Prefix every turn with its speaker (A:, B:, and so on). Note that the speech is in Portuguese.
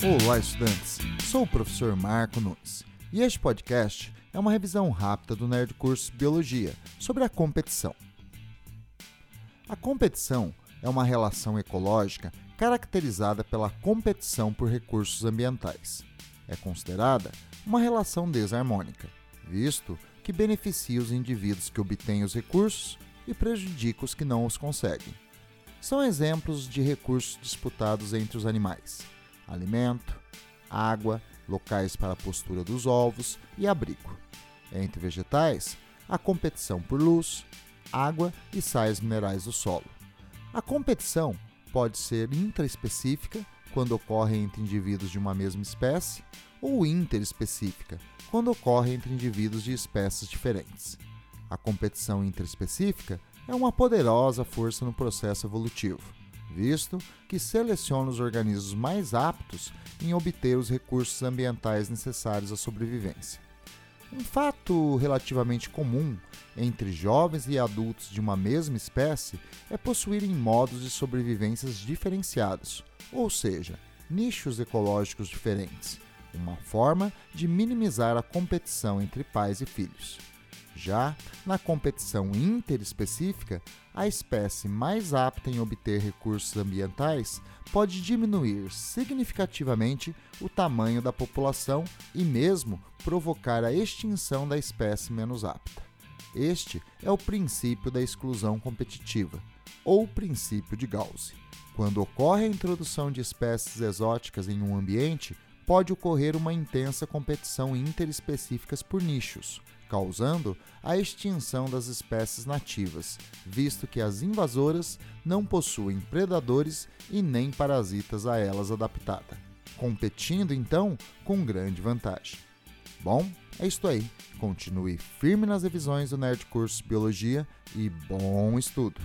A: Olá, estudantes! Sou o professor Marco Nunes e este podcast é uma revisão rápida do Nerd Curso Biologia sobre a competição. A competição é uma relação ecológica caracterizada pela competição por recursos ambientais. É considerada uma relação desarmônica, visto que beneficia os indivíduos que obtêm os recursos e prejudica os que não os conseguem. São exemplos de recursos disputados entre os animais: alimento, água, locais para a postura dos ovos e abrigo. Entre vegetais, a competição por luz, água e sais minerais do solo. A competição pode ser intraespecífica, quando ocorre entre indivíduos de uma mesma espécie, ou interespecífica, quando ocorre entre indivíduos de espécies diferentes. A competição interespecífica é uma poderosa força no processo evolutivo, visto que seleciona os organismos mais aptos em obter os recursos ambientais necessários à sobrevivência. Um fato relativamente comum entre jovens e adultos de uma mesma espécie é possuírem modos de sobrevivência diferenciados, ou seja, nichos ecológicos diferentes, uma forma de minimizar a competição entre pais e filhos. Já na competição interespecífica, a espécie mais apta em obter recursos ambientais pode diminuir significativamente o tamanho da população e mesmo provocar a extinção da espécie menos apta. Este é o princípio da exclusão competitiva, ou princípio de Gauss. Quando ocorre a introdução de espécies exóticas em um ambiente, pode ocorrer uma intensa competição interespecíficas por nichos, causando a extinção das espécies nativas, visto que as invasoras não possuem predadores e nem parasitas a elas adaptada, competindo então com grande vantagem. Bom, é isto aí. Continue firme nas revisões do Nerd Curso Biologia e bom estudo!